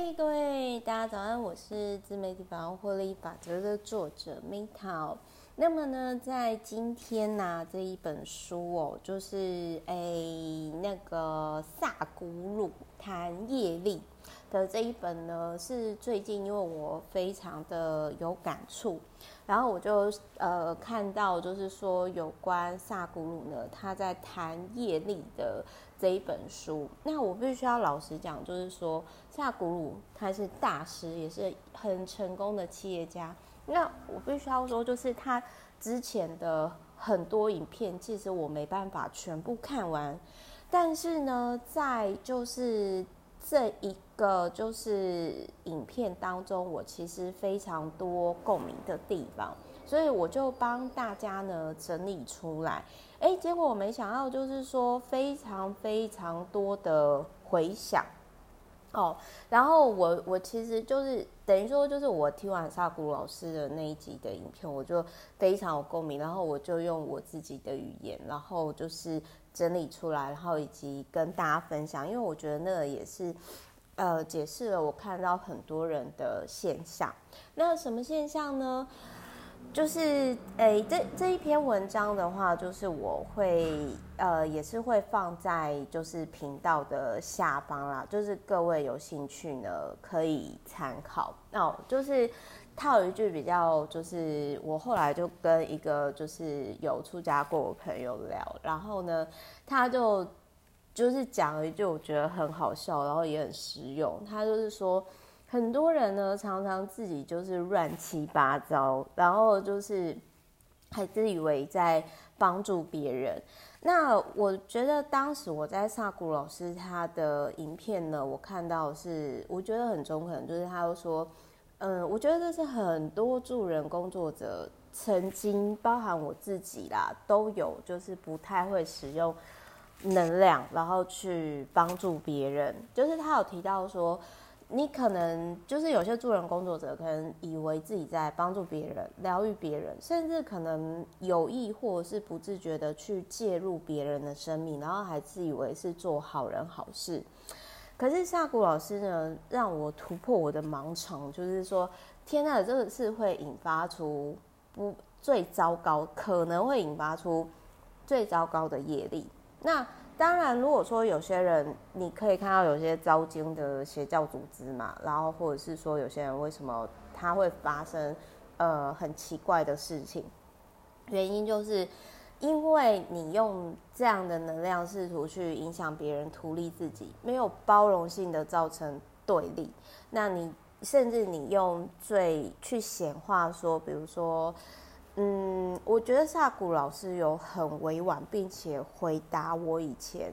嗨，各位大家早安，我是自媒体百万获利法则的作者 Meta。那么呢，在今天呢、这一本书哦，就是诶那个萨古鲁谈业力的这一本呢，是最近因为我非常的有感触，然后我就呃看到就是说有关萨古鲁呢，他在谈业力的这一本书。那我必须要老实讲，就是说萨古鲁他是大师，也是很成功的企业家。那我必须要说，就是他之前的很多影片，其实我没办法全部看完，但是呢，在就是。这一个就是影片当中，我其实非常多共鸣的地方，所以我就帮大家呢整理出来。哎，结果我没想到，就是说非常非常多的回响哦。然后我我其实就是等于说，就是我听完萨古老师的那一集的影片，我就非常有共鸣。然后我就用我自己的语言，然后就是。整理出来，然后以及跟大家分享，因为我觉得那个也是，呃，解释了我看到很多人的现象。那什么现象呢？就是，诶，这这一篇文章的话，就是我会，呃，也是会放在就是频道的下方啦，就是各位有兴趣呢可以参考。哦，就是。他有一句比较，就是我后来就跟一个就是有出家过的朋友聊，然后呢，他就就是讲了一句我觉得很好笑，然后也很实用。他就是说，很多人呢常常自己就是乱七八糟，然后就是还自以为在帮助别人。那我觉得当时我在萨古老师他的影片呢，我看到是我觉得很中肯，就是他又说。嗯，我觉得这是很多助人工作者曾经，包含我自己啦，都有就是不太会使用能量，然后去帮助别人。就是他有提到说，你可能就是有些助人工作者可能以为自己在帮助别人、疗愈别人，甚至可能有意或是不自觉的去介入别人的生命，然后还自以为是做好人好事。可是夏谷老师呢，让我突破我的盲肠，就是说，天呐，这个是会引发出不最糟糕，可能会引发出最糟糕的业力。那当然，如果说有些人，你可以看到有些糟经的邪教组织嘛，然后或者是说有些人为什么他会发生呃很奇怪的事情，原因就是。因为你用这样的能量试图去影响别人，图利自己，没有包容性的造成对立。那你甚至你用最去显化说，比如说，嗯，我觉得萨古老师有很委婉，并且回答我以前，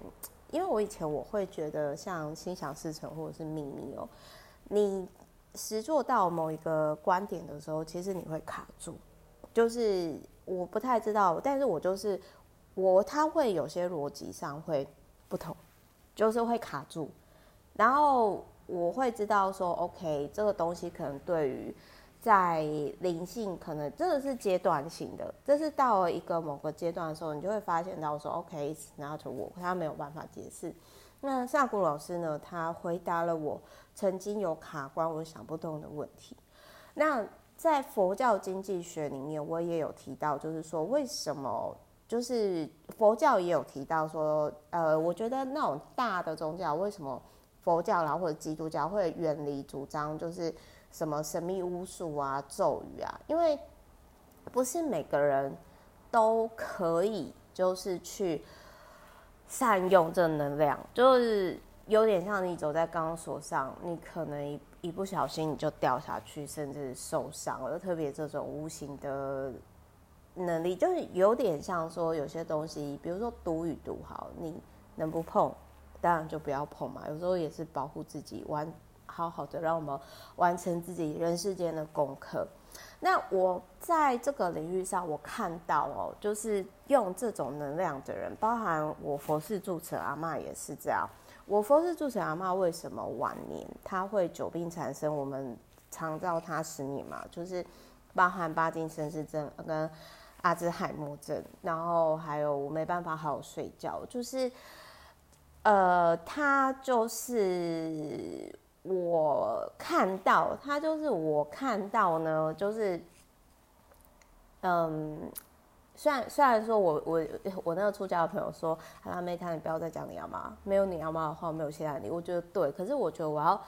因为我以前我会觉得像心想事成或者是秘密哦，你实做到某一个观点的时候，其实你会卡住，就是。我不太知道，但是我就是我，他会有些逻辑上会不同，就是会卡住，然后我会知道说，OK，这个东西可能对于在灵性，可能这个是阶段性的，这是到了一个某个阶段的时候，你就会发现到说，OK，it's not work，他没有办法解释。那萨古老师呢，他回答了我曾经有卡关，我想不通的问题。那。在佛教经济学里面，我也有提到，就是说为什么，就是佛教也有提到说，呃，我觉得那种大的宗教，为什么佛教然后或者基督教会远离主张，就是什么神秘巫术啊、咒语啊，因为不是每个人都可以，就是去善用这能量，就是。有点像你走在钢索上，你可能一一不小心你就掉下去，甚至受伤了。特别这种无形的能力，就是有点像说有些东西，比如说毒与毒，好，你能不碰，当然就不要碰嘛。有时候也是保护自己，完好好的让我们完成自己人世间的功课。那我在这个领域上，我看到哦，就是用这种能量的人，包含我佛事住持阿嬷也是这样。我佛是住持阿妈为什么晚年他会久病缠身？我们常照他十年嘛，就是包含巴金森氏症跟阿兹海默症，然后还有我没办法好好睡觉，就是呃，他就是我看到，他就是我看到呢，就是，嗯，虽然虽然说我我我那个出家的朋友说，阿妹他你不要再讲你阿妈，没有你阿妈的话，没有现在你，我觉得对，可是我觉得我要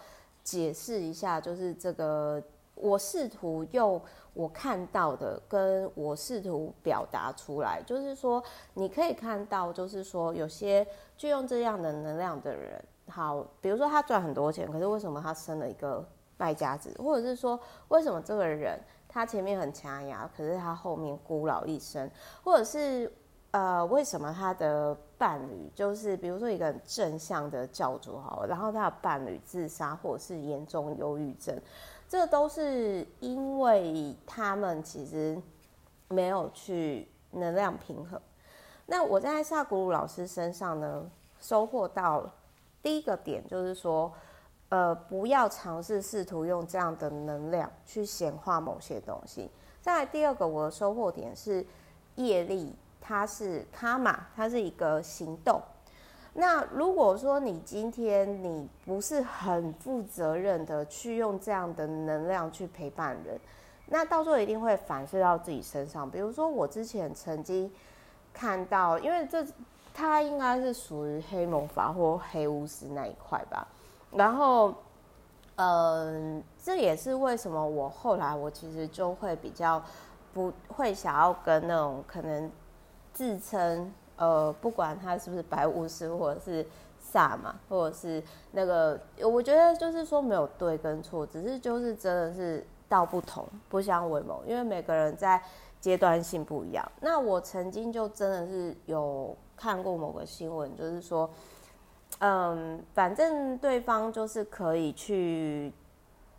解释一下，就是这个，我试图用我看到的，跟我试图表达出来，就是说你可以看到，就是说有些就用这样的能量的人。好，比如说他赚很多钱，可是为什么他生了一个败家子？或者是说，为什么这个人他前面很强牙，可是他后面孤老一生？或者是呃，为什么他的伴侣就是，比如说一个很正向的教主好，然后他的伴侣自杀，或者是严重忧郁症，这都是因为他们其实没有去能量平衡。那我在萨古鲁老师身上呢，收获到。第一个点就是说，呃，不要尝试试图用这样的能量去显化某些东西。再来第二个，我的收获点是业力，它是卡玛，它是一个行动。那如果说你今天你不是很负责任的去用这样的能量去陪伴人，那到时候一定会反射到自己身上。比如说我之前曾经看到，因为这。他应该是属于黑魔法或黑巫师那一块吧，然后，嗯、呃，这也是为什么我后来我其实就会比较不会想要跟那种可能自称呃，不管他是不是白巫师或者是萨满，或者是那个，我觉得就是说没有对跟错，只是就是真的是道不同不相为谋，因为每个人在阶段性不一样。那我曾经就真的是有。看过某个新闻，就是说，嗯，反正对方就是可以去，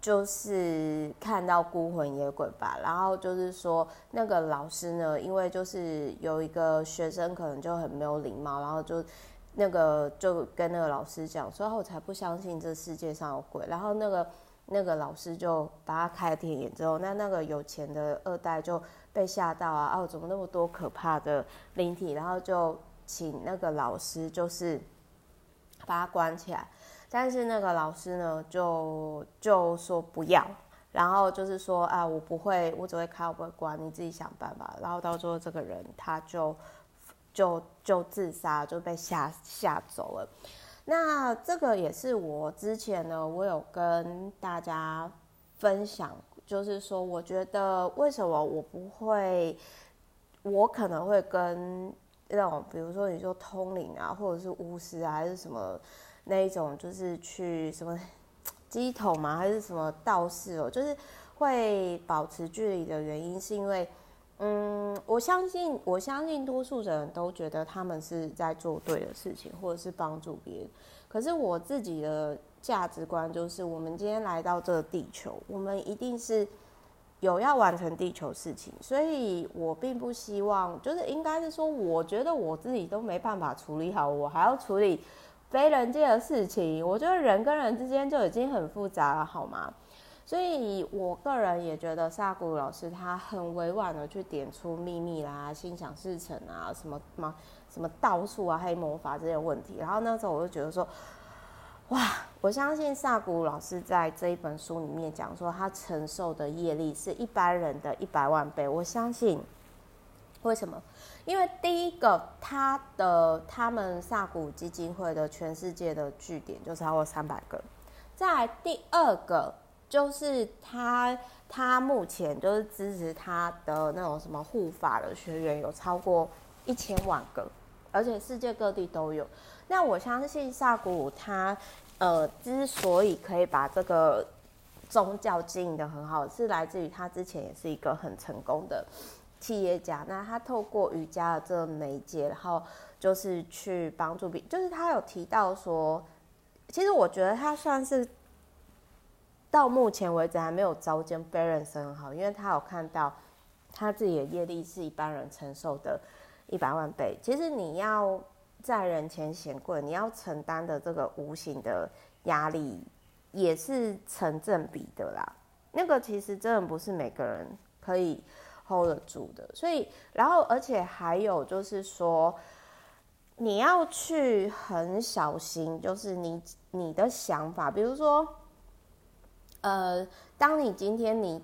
就是看到孤魂野鬼吧。然后就是说，那个老师呢，因为就是有一个学生可能就很没有礼貌，然后就那个就跟那个老师讲说，我才不相信这世界上有鬼。然后那个那个老师就把他开了天眼之后，那那个有钱的二代就被吓到啊，哦，怎么那么多可怕的灵体？然后就。请那个老师就是把他关起来，但是那个老师呢就就说不要，然后就是说啊，我不会，我只会开，我不会关，你自己想办法。然后到最后这个人他就就就自杀，就被吓吓走了。那这个也是我之前呢，我有跟大家分享，就是说我觉得为什么我不会，我可能会跟。那种，比如说你说通灵啊，或者是巫师啊，还是什么那一种，就是去什么鸡头嘛，还是什么道士哦，就是会保持距离的原因，是因为，嗯，我相信，我相信多数人都觉得他们是在做对的事情，或者是帮助别人。可是我自己的价值观就是，我们今天来到这个地球，我们一定是。有要完成地球事情，所以我并不希望，就是应该是说，我觉得我自己都没办法处理好，我还要处理非人界的事情。我觉得人跟人之间就已经很复杂了，好吗？所以我个人也觉得萨古老师他很委婉的去点出秘密啦、心想事成啊、什么什么什么道术啊、黑魔法这些问题。然后那时候我就觉得说。哇，我相信萨古老师在这一本书里面讲说，他承受的业力是一般人的一百万倍。我相信，为什么？因为第一个，他的他们萨古基金会的全世界的据点就超过三百个。再第二个，就是他他目前就是支持他的那种什么护法的学员有超过一千万个，而且世界各地都有。那我相信萨古他，呃，之所以可以把这个宗教经营的很好，是来自于他之前也是一个很成功的企业家。那他透过瑜伽的这个媒介，然后就是去帮助别，就是他有提到说，其实我觉得他算是到目前为止还没有遭见 balance 很好，因为他有看到他自己的业力是一般人承受的一百万倍。其实你要。在人前显贵，你要承担的这个无形的压力也是成正比的啦。那个其实真的不是每个人可以 hold 得住的。所以，然后而且还有就是说，你要去很小心，就是你你的想法，比如说，呃，当你今天你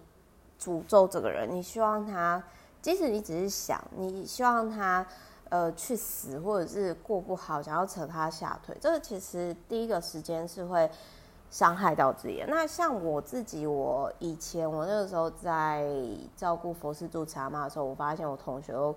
诅咒这个人，你希望他，即使你只是想，你希望他呃去死，或者是过不好，想要扯他下腿，这个其实第一个时间是会伤害到自己。那像我自己，我以前我那个时候在照顾佛寺住持阿嬷的时候，我发现我同学都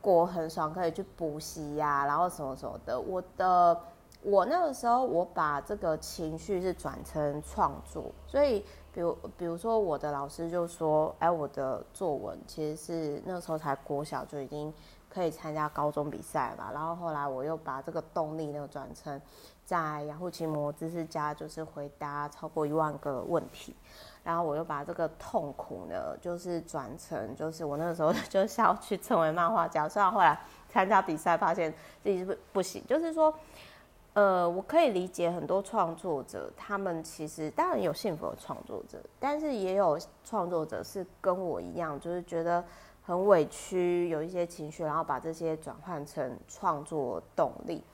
过很爽，可以去补习呀，然后什么什么的。我的。我那个时候，我把这个情绪是转成创作，所以，比如，比如说，我的老师就说，哎，我的作文其实是那时候才国小就已经可以参加高中比赛嘛，然后后来我又把这个动力呢转成在雅虎奇摩知识家，就是回答超过一万个问题，然后我又把这个痛苦呢，就是转成，就是我那个时候 就是要去成为漫画家，虽然后来参加比赛发现自己是不不行，就是说。呃，我可以理解很多创作者，他们其实当然有幸福的创作者，但是也有创作者是跟我一样，就是觉得很委屈，有一些情绪，然后把这些转换成创作动力。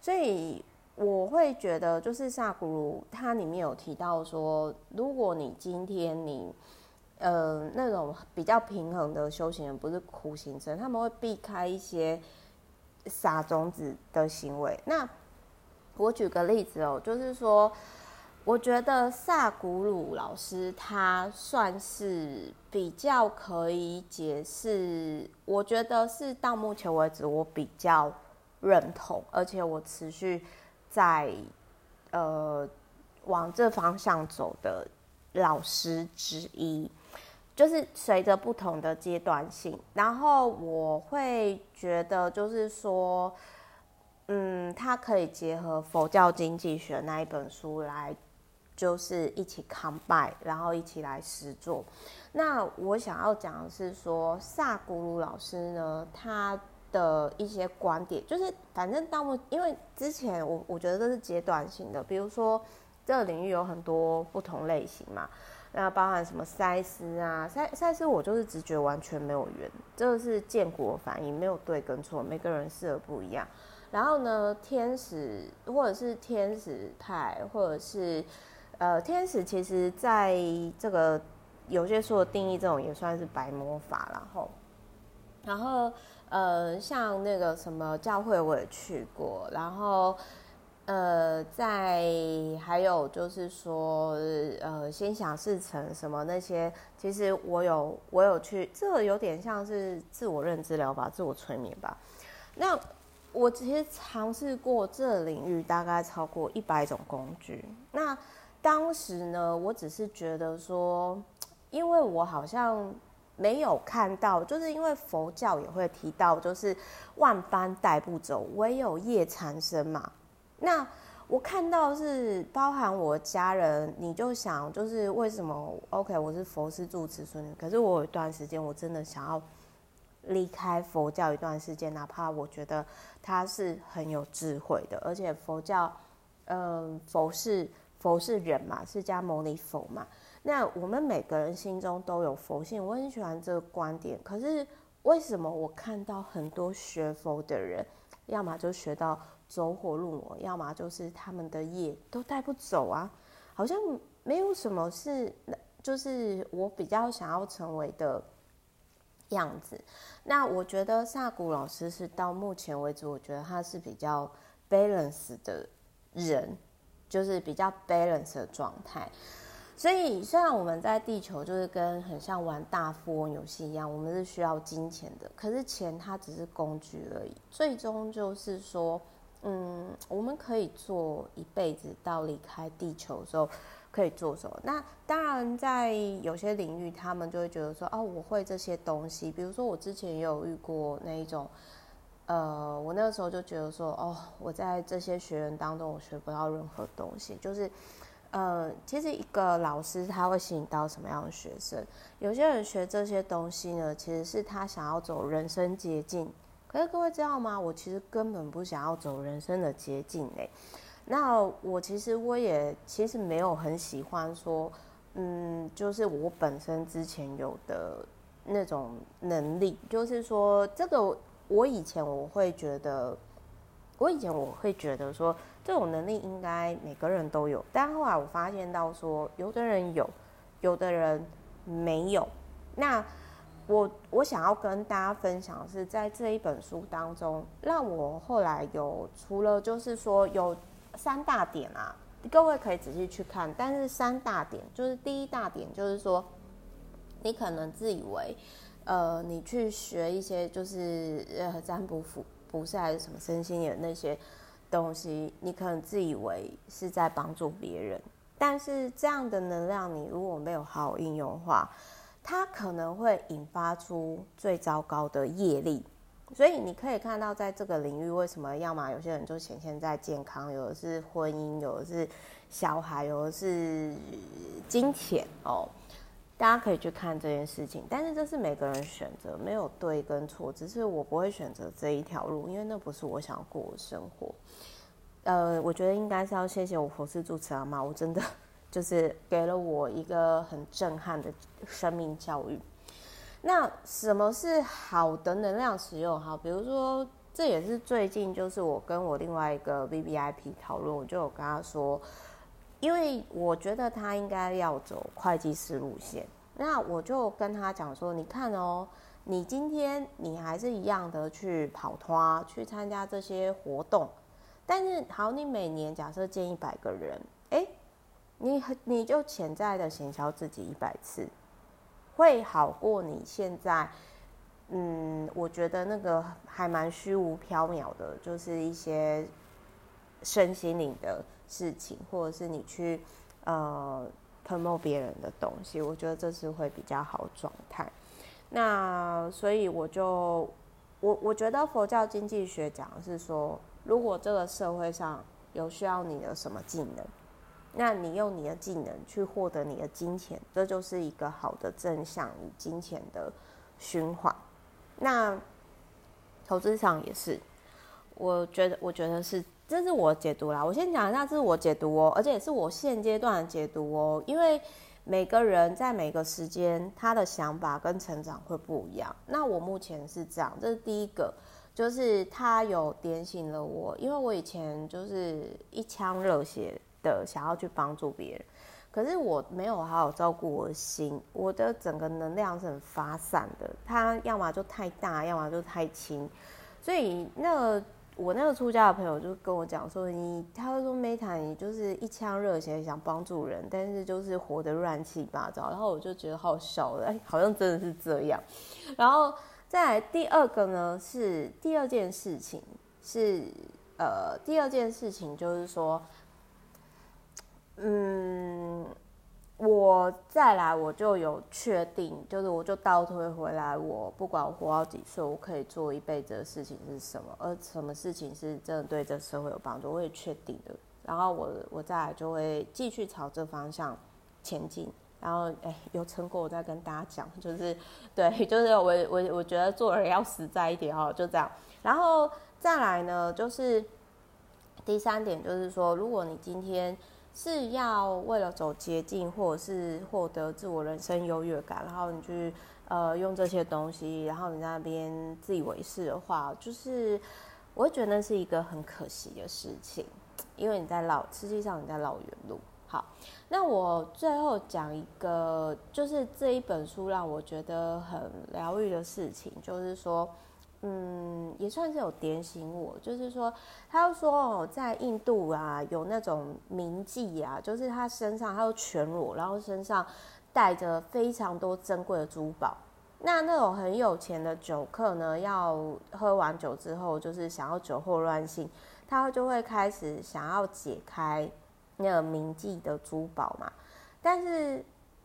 所以我会觉得，就是萨古鲁他里面有提到说，如果你今天你呃那种比较平衡的修行人，不是苦行僧，他们会避开一些撒种子的行为。那我举个例子哦，就是说，我觉得萨古鲁老师他算是比较可以解释，我觉得是到目前为止我比较认同，而且我持续在呃往这方向走的老师之一，就是随着不同的阶段性，然后我会觉得就是说。嗯，他可以结合佛教经济学那一本书来，就是一起 combine，然后一起来实做。那我想要讲的是说，萨古鲁老师呢，他的一些观点，就是反正到目，因为之前我我觉得这是阶段性的，比如说这个领域有很多不同类型嘛，那包含什么赛斯啊，赛赛斯我就是直觉完全没有缘，这个是建国反应，没有对跟错，每个人适合不一样。然后呢，天使或者是天使派，或者是呃，天使其实在这个有些书的定义，这种也算是白魔法。然后，然后呃，像那个什么教会我也去过，然后呃，在还有就是说呃，心想事成什么那些，其实我有我有去，这有点像是自我认知疗法、自我催眠吧。那我其实尝试过这领域，大概超过一百种工具。那当时呢，我只是觉得说，因为我好像没有看到，就是因为佛教也会提到，就是万般带不走，唯有业缠身嘛。那我看到是包含我家人，你就想，就是为什么？OK，我是佛寺住持孙女，可是我有一段时间，我真的想要。离开佛教一段时间，哪怕我觉得他是很有智慧的，而且佛教，嗯、呃，佛是佛是人嘛，释迦牟尼佛嘛，那我们每个人心中都有佛性，我很喜欢这个观点。可是为什么我看到很多学佛的人，要么就学到走火入魔，要么就是他们的业都带不走啊？好像没有什么是，就是我比较想要成为的。样子，那我觉得萨古老师是到目前为止，我觉得他是比较 balance 的人，就是比较 balance 的状态。所以虽然我们在地球就是跟很像玩大富翁游戏一样，我们是需要金钱的，可是钱它只是工具而已。最终就是说，嗯，我们可以做一辈子到离开地球的时候。可以做什么？那当然，在有些领域，他们就会觉得说，哦，我会这些东西。比如说，我之前也有遇过那一种，呃，我那个时候就觉得说，哦，我在这些学员当中，我学不到任何东西。就是，呃，其实一个老师他会吸引到什么样的学生？有些人学这些东西呢，其实是他想要走人生捷径。可是各位知道吗？我其实根本不想要走人生的捷径欸。那我其实我也其实没有很喜欢说，嗯，就是我本身之前有的那种能力，就是说这个我以前我会觉得，我以前我会觉得说这种能力应该每个人都有。但后来我发现到说，有的人有，有的人没有。那我我想要跟大家分享是，在这一本书当中，让我后来有除了就是说有三大点啊，各位可以仔细去看。但是三大点就是第一大点就是说，你可能自以为，呃，你去学一些就是呃占卜符。不是还是什么身心的那些东西，你可能自以为是在帮助别人，但是这样的能量你如果没有好好应用的话，它可能会引发出最糟糕的业力。所以你可以看到，在这个领域，为什么要么有些人就显现在健康，有的是婚姻，有的是小孩，有的是金钱哦。大家可以去看这件事情，但是这是每个人选择，没有对跟错，只是我不会选择这一条路，因为那不是我想要过的生活。呃，我觉得应该是要谢谢我佛事主持阿妈，我真的 就是给了我一个很震撼的生命教育。那什么是好的能量使用？哈，比如说，这也是最近就是我跟我另外一个 VVIP 讨论，我就有跟他说。因为我觉得他应该要走会计师路线，那我就跟他讲说：“你看哦，你今天你还是一样的去跑团，去参加这些活动，但是好，你每年假设见一百个人，哎，你你就潜在的行销自己一百次，会好过你现在。嗯，我觉得那个还蛮虚无缥缈的，就是一些身心灵的。”事情，或者是你去呃 promote 别人的东西，我觉得这是会比较好状态。那所以我就我我觉得佛教经济学讲的是说，如果这个社会上有需要你的什么技能，那你用你的技能去获得你的金钱，这就是一个好的正向与金钱的循环。那投资上也是，我觉得我觉得是。这是我解读啦，我先讲一下，这是我解读哦，而且是我现阶段的解读哦，因为每个人在每个时间他的想法跟成长会不一样。那我目前是这样，这是第一个，就是他有点醒了我，因为我以前就是一腔热血的想要去帮助别人，可是我没有好好照顾我的心，我的整个能量是很发散的，它要么就太大，要么就太轻，所以那个。我那个出家的朋友就跟我讲说，你他说 Meta 你就是一腔热血想帮助人，但是就是活得乱七八糟。然后我就觉得好笑的，哎，好像真的是这样。然后再来第二个呢，是第二件事情是呃，第二件事情就是说，嗯。我再来，我就有确定，就是我就倒推回来，我不管我活到几岁，我可以做一辈子的事情是什么，而什么事情是真的对这社会有帮助，我也确定的。然后我我再来就会继续朝这方向前进。然后哎，有成果我再跟大家讲，就是对，就是我我我觉得做人要实在一点哦，就这样。然后再来呢，就是第三点，就是说，如果你今天。是要为了走捷径，或者是获得自我人生优越感，然后你去呃用这些东西，然后你在那边自以为是的话，就是我会觉得那是一个很可惜的事情，因为你在绕，实际上你在绕远路。好，那我最后讲一个，就是这一本书让我觉得很疗愈的事情，就是说。嗯，也算是有点醒我，就是说，他说哦，在印度啊，有那种名妓啊，就是他身上他都全裸，然后身上带着非常多珍贵的珠宝。那那种很有钱的酒客呢，要喝完酒之后，就是想要酒后乱性，他就会开始想要解开那个名妓的珠宝嘛。但是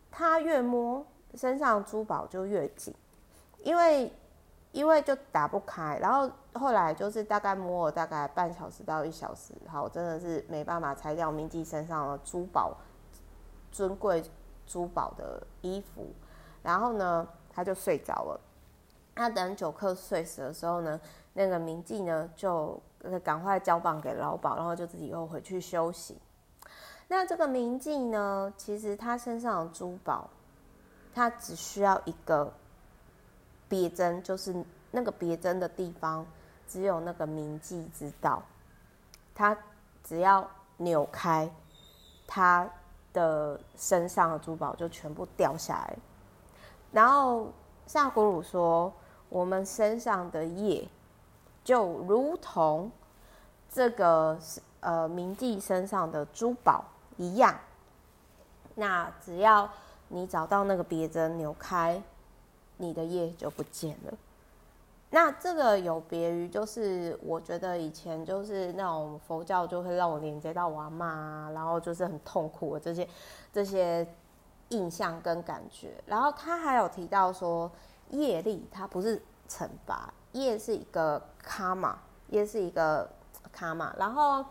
他越摸身上珠宝就越紧，因为。因为就打不开，然后后来就是大概摸了大概半小时到一小时，好，真的是没办法拆掉明记身上的珠宝，尊贵珠宝的衣服，然后呢，他就睡着了。那等酒客睡死的时候呢，那个明记呢就赶快交棒给老鸨，然后就自己又回去休息。那这个明记呢，其实他身上的珠宝，他只需要一个。别针就是那个别针的地方，只有那个铭记知道。他只要扭开，他的身上的珠宝就全部掉下来。然后萨古鲁说，我们身上的业就如同这个呃冥帝身上的珠宝一样。那只要你找到那个别针，扭开，你的业就不见了。那这个有别于，就是我觉得以前就是那种佛教就会让我连接到我阿嬷啊，然后就是很痛苦的这些这些印象跟感觉。然后他还有提到说，业力它不是惩罚，业是一个卡玛，业是一个卡玛。然后，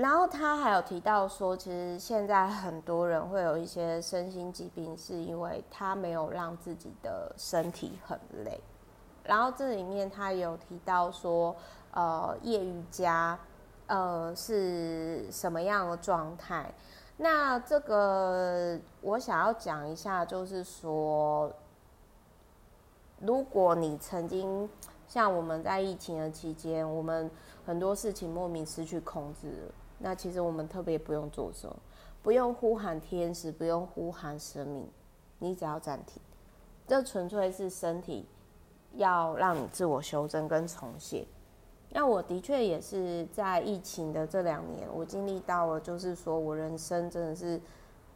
然后他还有提到说，其实现在很多人会有一些身心疾病，是因为他没有让自己的身体很累。然后这里面他有提到说，呃，业余家，呃，是什么样的状态？那这个我想要讲一下，就是说，如果你曾经像我们在疫情的期间，我们很多事情莫名失去控制了，那其实我们特别不用做什么，不用呼喊天使，不用呼喊生命，你只要暂停，这纯粹是身体。要让你自我修正跟重现。那我的确也是在疫情的这两年，我经历到了，就是说我人生真的是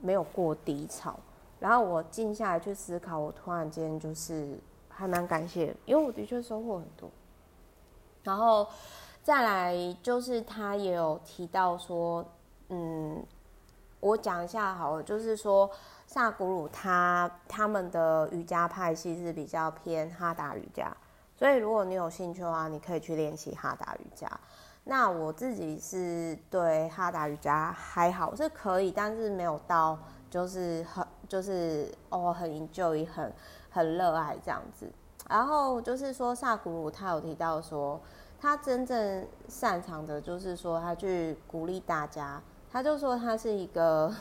没有过低潮。然后我静下来去思考，我突然间就是还蛮感谢，因为我的确收获很多。然后再来就是他也有提到说，嗯，我讲一下好了，就是说。萨古鲁他他们的瑜伽派系是比较偏哈达瑜伽，所以如果你有兴趣的话，你可以去练习哈达瑜伽。那我自己是对哈达瑜伽还好，是可以，但是没有到就是很就是哦很 enjoy 很很热爱这样子。然后就是说萨古鲁他有提到说，他真正擅长的就是说他去鼓励大家，他就说他是一个。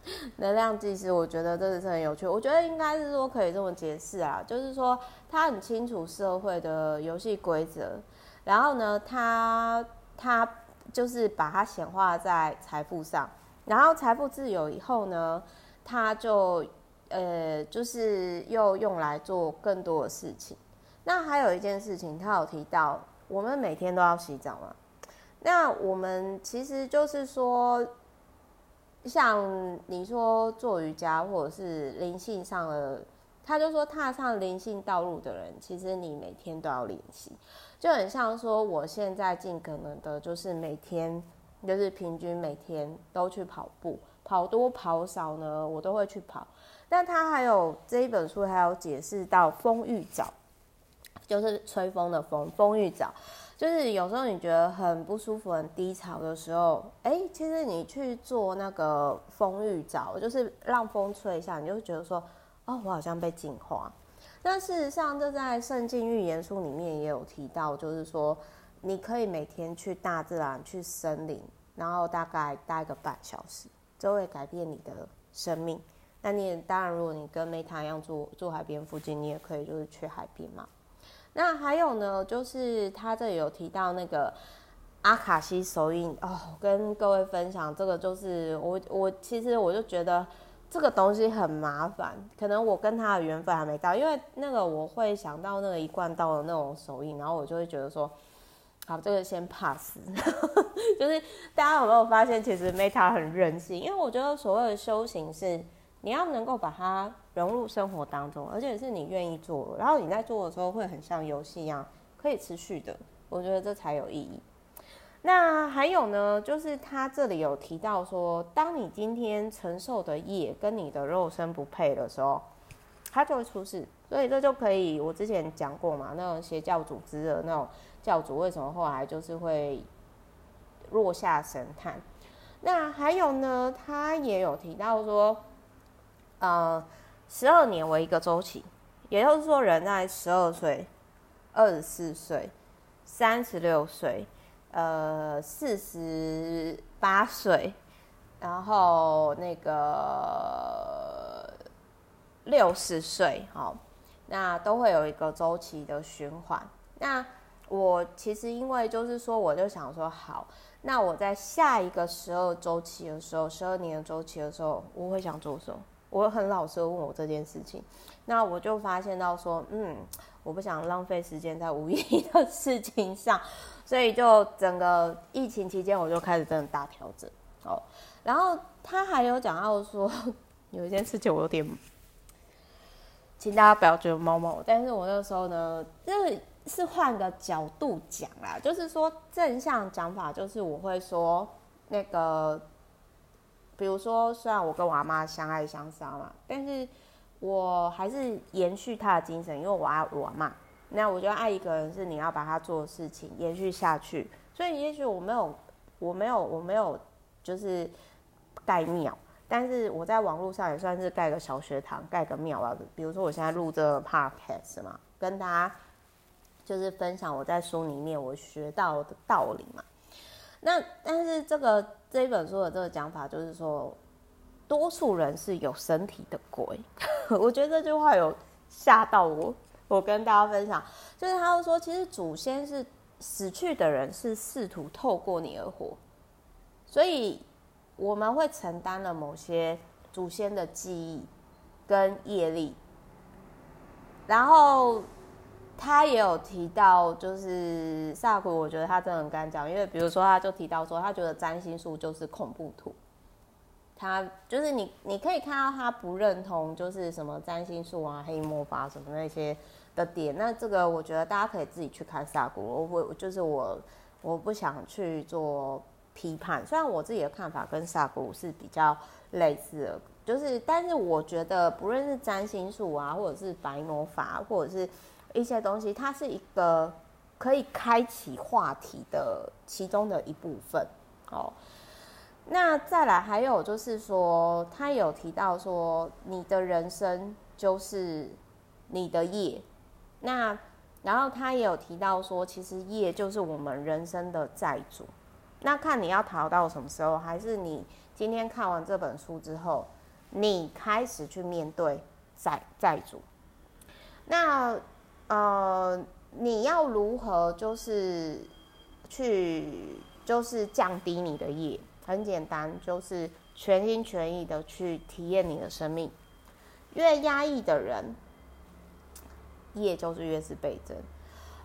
能量技师，我觉得这个是很有趣。我觉得应该是说可以这么解释啊，就是说他很清楚社会的游戏规则，然后呢，他他就是把它显化在财富上，然后财富自由以后呢，他就呃就是又用来做更多的事情。那还有一件事情，他有提到，我们每天都要洗澡嘛。那我们其实就是说。像你说做瑜伽或者是灵性上的，他就说踏上灵性道路的人，其实你每天都要练习，就很像说我现在尽可能的，就是每天就是平均每天都去跑步，跑多跑少呢，我都会去跑。但他还有这一本书还有解释到风雨澡，就是吹风的风，风浴澡。就是有时候你觉得很不舒服、很低潮的时候，哎、其实你去做那个风浴澡，就是让风吹一下，你就会觉得说，哦，我好像被净化。但事实上，这在《圣经预言书》里面也有提到，就是说，你可以每天去大自然、去森林，然后大概待个半小时，就会改变你的生命。那你也当然，如果你跟梅塔一样住住海边附近，你也可以就是去海边嘛。那还有呢，就是他这里有提到那个阿卡西手印哦，跟各位分享这个，就是我我其实我就觉得这个东西很麻烦，可能我跟他的缘分还没到，因为那个我会想到那个一贯道的那种手印，然后我就会觉得说，好，这个先 pass。就是大家有没有发现，其实 Meta 很任性，因为我觉得所谓的修行是你要能够把它。融入生活当中，而且是你愿意做，然后你在做的时候会很像游戏一样，可以持续的。我觉得这才有意义。那还有呢，就是他这里有提到说，当你今天承受的业跟你的肉身不配的时候，他就会出事。所以这就可以，我之前讲过嘛，那种邪教组织的那种教主，为什么后来就是会落下神坛？那还有呢，他也有提到说，呃。十二年为一个周期，也就是说，人在十二岁、二十四岁、三十六岁、呃四十八岁，然后那个六十岁，好，那都会有一个周期的循环。那我其实因为就是说，我就想说，好，那我在下一个十二周期的时候，十二年的周期的时候，我会想做什么？我很老实问我这件事情，那我就发现到说，嗯，我不想浪费时间在无意义的事情上，所以就整个疫情期间，我就开始真的大调整哦。然后他还有讲到说，有一件事情我有点，请大家不要觉得猫猫，但是我那时候呢，就。是换个角度讲啦，就是说正向讲法，就是我会说那个，比如说，虽然我跟我阿妈相爱相杀嘛，但是我还是延续他的精神，因为我爱我阿妈。那我觉得爱一个人是你要把他做的事情延续下去。所以也许我没有，我没有，我没有就是盖庙，但是我在网络上也算是盖个小学堂，盖个庙啊。比如说我现在录这个 podcast 嘛，跟大家。就是分享我在书里面我学到的道理嘛。那但是这个这本书的这个讲法就是说，多数人是有身体的鬼。我觉得这句话有吓到我。我跟大家分享，就是他说，其实祖先是死去的人是试图透过你而活，所以我们会承担了某些祖先的记忆跟业力，然后。他也有提到，就是萨古，我觉得他真的很敢讲，因为比如说，他就提到说，他觉得占星术就是恐怖图。他就是你，你可以看到他不认同，就是什么占星术啊、黑魔法什么那些的点。那这个我觉得大家可以自己去看萨古，我我就是我，我不想去做批判。虽然我自己的看法跟萨古是比较类似的，就是但是我觉得不论是占星术啊，或者是白魔法，或者是。一些东西，它是一个可以开启话题的其中的一部分哦。那再来还有就是说，他有提到说，你的人生就是你的业。那然后他也有提到说，其实业就是我们人生的债主。那看你要逃到什么时候，还是你今天看完这本书之后，你开始去面对债债主。那。呃，你要如何就是去就是降低你的业？很简单，就是全心全意的去体验你的生命。越压抑的人，业就是越是倍增。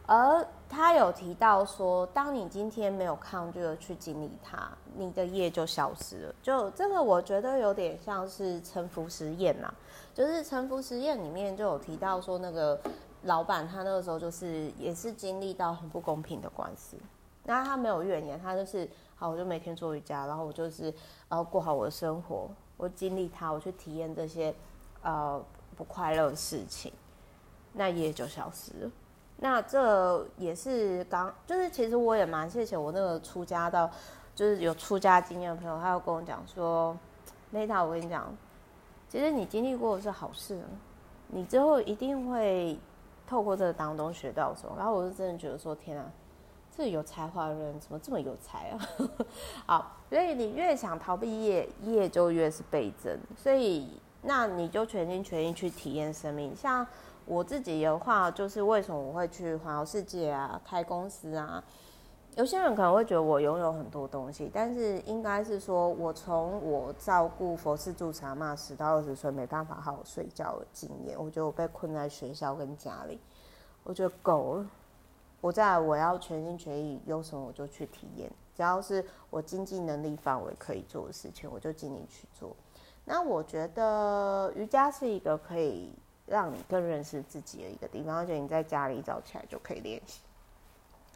而他有提到说，当你今天没有抗拒的去经历它，你的业就消失了。就这个，我觉得有点像是沉浮实验啦。就是沉浮实验里面就有提到说那个。老板他那个时候就是也是经历到很不公平的官司，那他没有怨言，他就是好，我就每天做瑜伽，然后我就是呃过好我的生活，我经历他，我去体验这些呃不快乐的事情，那也就消失了。那这也是刚就是其实我也蛮谢谢我那个出家到就是有出家经验的朋友，他有跟我讲说，Meta，我跟你讲，其实你经历过是好事，你之后一定会。透过这个当中学到什么，然后我是真的觉得说，天啊，这有才华的人怎么这么有才啊？好，所以你越想逃避业，业就越是倍增。所以那你就全心全意去体验生命。像我自己的话，就是为什么我会去环游世界啊，开公司啊？有些人可能会觉得我拥有很多东西，但是应该是说，我从我照顾佛寺住茶嘛十到二十岁没办法好好睡觉的经验，我觉得我被困在学校跟家里，我觉得够了。我在我要全心全意，有什么我就去体验，只要是我经济能力范围可以做的事情，我就尽力去做。那我觉得瑜伽是一个可以让你更认识自己的一个地方，而且你在家里早起来就可以练习。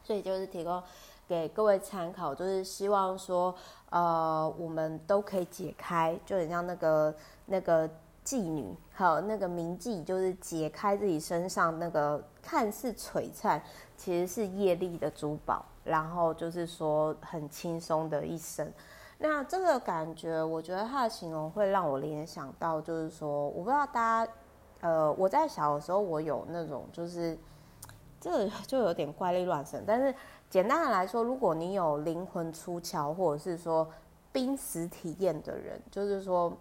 所以就是提供给各位参考，就是希望说，呃，我们都可以解开，就很像那个那个妓女，还有那个名妓，就是解开自己身上那个看似璀璨，其实是业力的珠宝，然后就是说很轻松的一生。那这个感觉，我觉得它的形容会让我联想到，就是说，我不知道大家，呃，我在小的时候，我有那种就是。这就有点怪力乱神，但是简单的来说，如果你有灵魂出窍，或者是说濒死体验的人，就是说，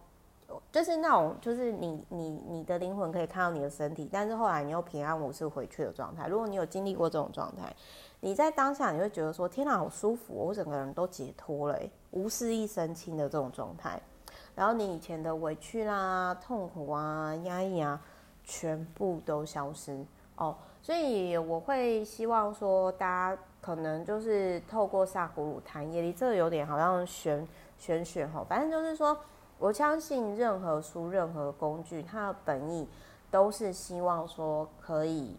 就是那种，就是你你你的灵魂可以看到你的身体，但是后来你又平安无事回去的状态。如果你有经历过这种状态，你在当下你会觉得说：“天哪，好舒服，我整个人都解脱了，无事一身轻的这种状态。”然后你以前的委屈啦、痛苦啊、压抑啊，全部都消失哦。所以我会希望说，大家可能就是透过萨古鲁谈业力，这个有点好像玄玄学哈。反正就是说，我相信任何书、任何工具，它的本意都是希望说可以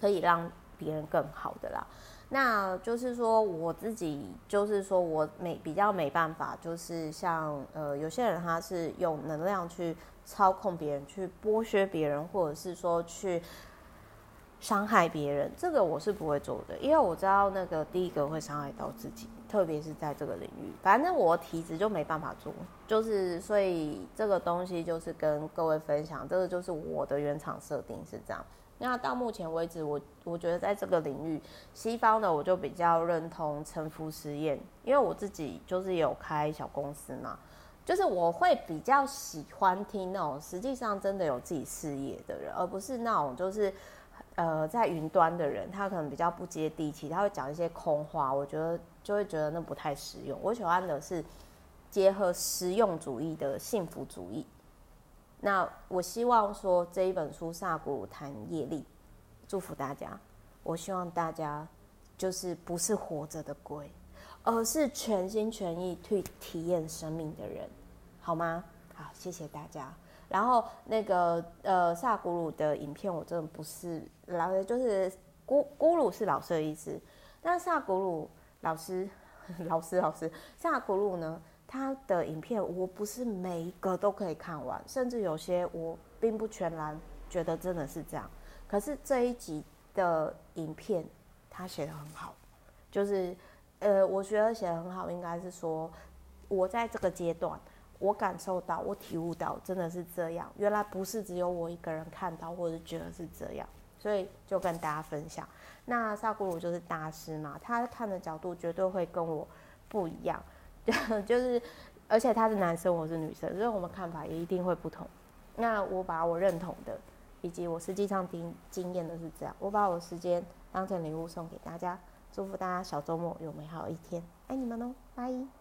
可以让别人更好的啦。那就是说，我自己就是说我没比较没办法，就是像呃有些人他是用能量去操控别人，去剥削别人，或者是说去伤害别人，这个我是不会做的，因为我知道那个第一个会伤害到自己，特别是在这个领域，反正我体质就没办法做，就是所以这个东西就是跟各位分享，这个就是我的原厂设定是这样。那到目前为止，我我觉得在这个领域，西方的我就比较认同沉浮实验，因为我自己就是有开小公司嘛，就是我会比较喜欢听那种实际上真的有自己事业的人，而不是那种就是呃在云端的人，他可能比较不接地气，他会讲一些空话，我觉得就会觉得那不太实用。我喜欢的是结合实用主义的幸福主义。那我希望说这一本书《萨古谈业力》，祝福大家。我希望大家就是不是活着的鬼，而是全心全意去体验生命的人，好吗？好，谢谢大家。然后那个呃，萨古鲁的影片我真的不是老，就是咕咕鲁是老师的意思，但萨古鲁老师老师老师萨古鲁呢？他的影片，我不是每一个都可以看完，甚至有些我并不全然觉得真的是这样。可是这一集的影片，他写的很好，就是，呃，我觉得写的很好，应该是说，我在这个阶段，我感受到，我体悟到，真的是这样。原来不是只有我一个人看到，或者觉得是这样，所以就跟大家分享。那萨古鲁就是大师嘛，他看的角度绝对会跟我不一样。就是，而且他是男生，我是女生，所以我们看法也一定会不同。那我把我认同的，以及我实际上经经验的是这样，我把我时间当成礼物送给大家，祝福大家小周末有美好一天，爱你们哦，拜。